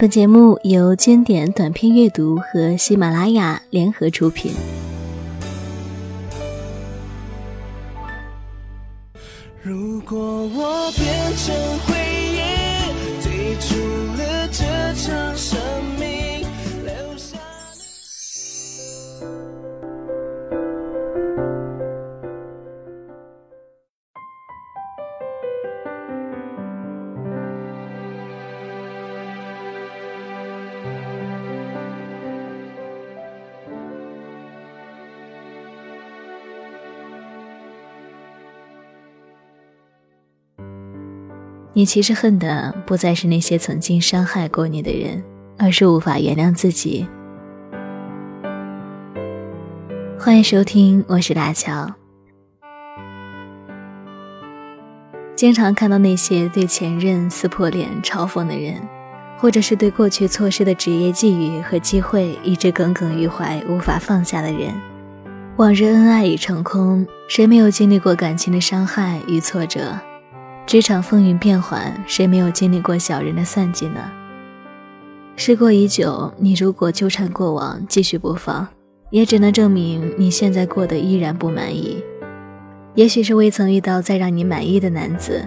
本节目由经典短篇阅读和喜马拉雅联合出品。如果我变成回忆，退出你其实恨的不再是那些曾经伤害过你的人，而是无法原谅自己。欢迎收听，我是大乔。经常看到那些对前任撕破脸嘲讽的人，或者是对过去错失的职业际遇和机会一直耿耿于怀、无法放下的人。往日恩爱已成空，谁没有经历过感情的伤害与挫折？职场风云变幻，谁没有经历过小人的算计呢？时过已久，你如果纠缠过往，继续不放，也只能证明你现在过得依然不满意。也许是未曾遇到再让你满意的男子，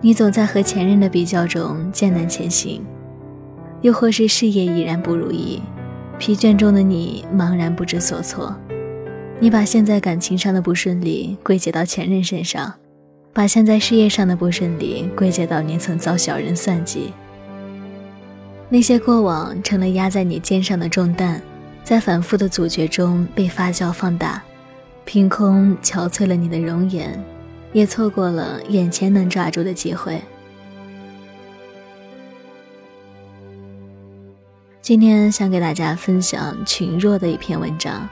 你总在和前任的比较中艰难前行；又或是事业已然不如意，疲倦中的你茫然不知所措。你把现在感情上的不顺利归结到前任身上。把现在事业上的不顺利归结到你曾遭小人算计，那些过往成了压在你肩上的重担，在反复的阻绝中被发酵放大，凭空憔悴了你的容颜，也错过了眼前能抓住的机会。今天想给大家分享群弱的一篇文章：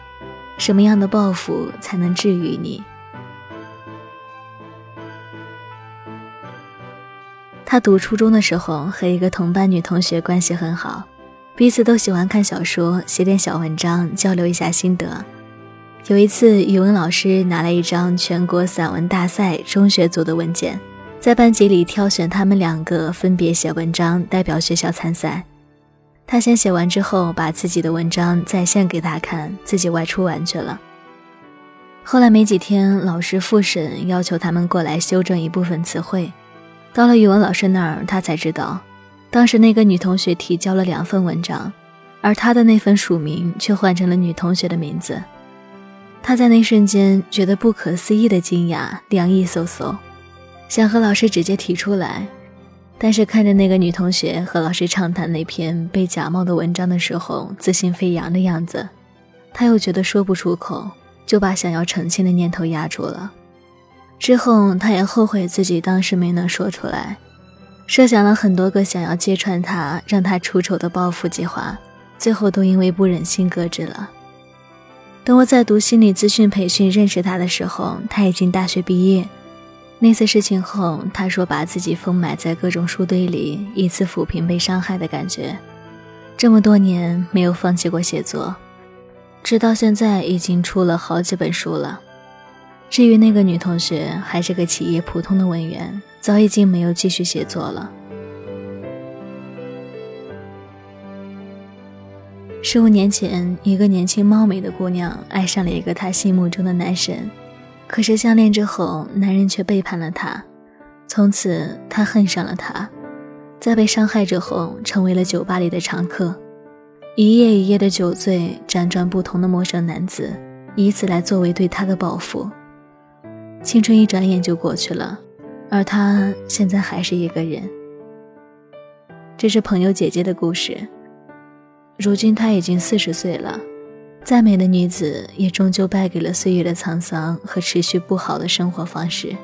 什么样的报复才能治愈你？他读初中的时候和一个同班女同学关系很好，彼此都喜欢看小说，写点小文章，交流一下心得。有一次，语文老师拿来一张全国散文大赛中学组的文件，在班级里挑选他们两个分别写文章，代表学校参赛。他先写完之后，把自己的文章再现给他看，自己外出玩去了。后来没几天，老师复审，要求他们过来修正一部分词汇。到了语文老师那儿，他才知道，当时那个女同学提交了两份文章，而他的那份署名却换成了女同学的名字。他在那瞬间觉得不可思议的惊讶，凉意嗖嗖，想和老师直接提出来，但是看着那个女同学和老师畅谈那篇被假冒的文章的时候自信飞扬的样子，他又觉得说不出口，就把想要澄清的念头压住了。之后，他也后悔自己当时没能说出来，设想了很多个想要揭穿他、让他出丑的报复计划，最后都因为不忍心搁置了。等我在读心理咨询培训认识他的时候，他已经大学毕业。那次事情后，他说把自己封埋在各种书堆里，以此抚平被伤害的感觉。这么多年没有放弃过写作，直到现在已经出了好几本书了。至于那个女同学，还是个企业普通的文员，早已经没有继续写作了。十五年前，一个年轻貌美的姑娘爱上了一个她心目中的男神，可是相恋之后，男人却背叛了她，从此她恨上了他，在被伤害之后，成为了酒吧里的常客，一夜一夜的酒醉，辗转不同的陌生男子，以此来作为对她的报复。青春一转眼就过去了，而他现在还是一个人。这是朋友姐姐的故事。如今她已经四十岁了，再美的女子也终究败给了岁月的沧桑和持续不好的生活方式。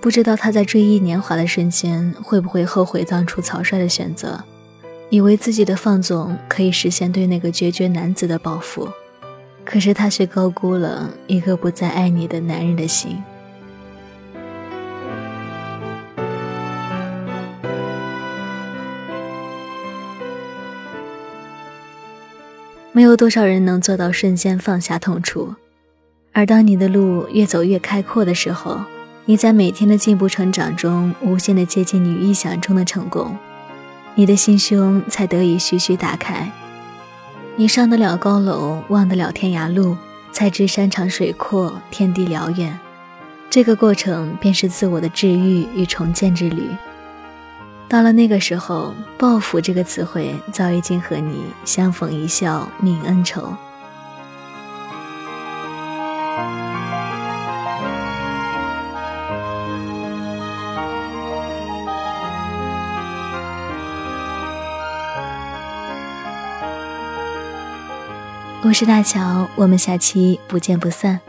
不知道他在追忆年华的瞬间，会不会后悔当初草率的选择，以为自己的放纵可以实现对那个决绝男子的报复。可是他却高估了一个不再爱你的男人的心。没有多少人能做到瞬间放下痛楚，而当你的路越走越开阔的时候，你在每天的进步成长中，无限的接近你预想中的成功。你的心胸才得以徐徐打开。你上得了高楼，望得了天涯路，才知山长水阔，天地辽远。这个过程便是自我的治愈与重建之旅。到了那个时候，报复这个词汇早已经和你相逢一笑泯恩仇。我是大乔，我们下期不见不散。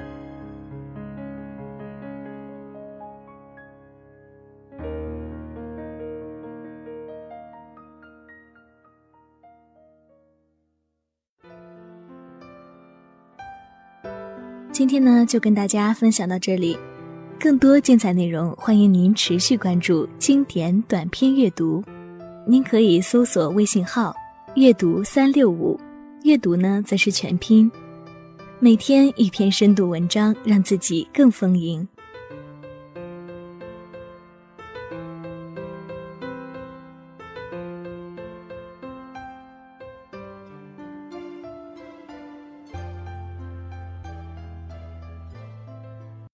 今天呢，就跟大家分享到这里。更多精彩内容，欢迎您持续关注经典短篇阅读。您可以搜索微信号“阅读三六五”，阅读呢则是全拼。每天一篇深度文章，让自己更丰盈。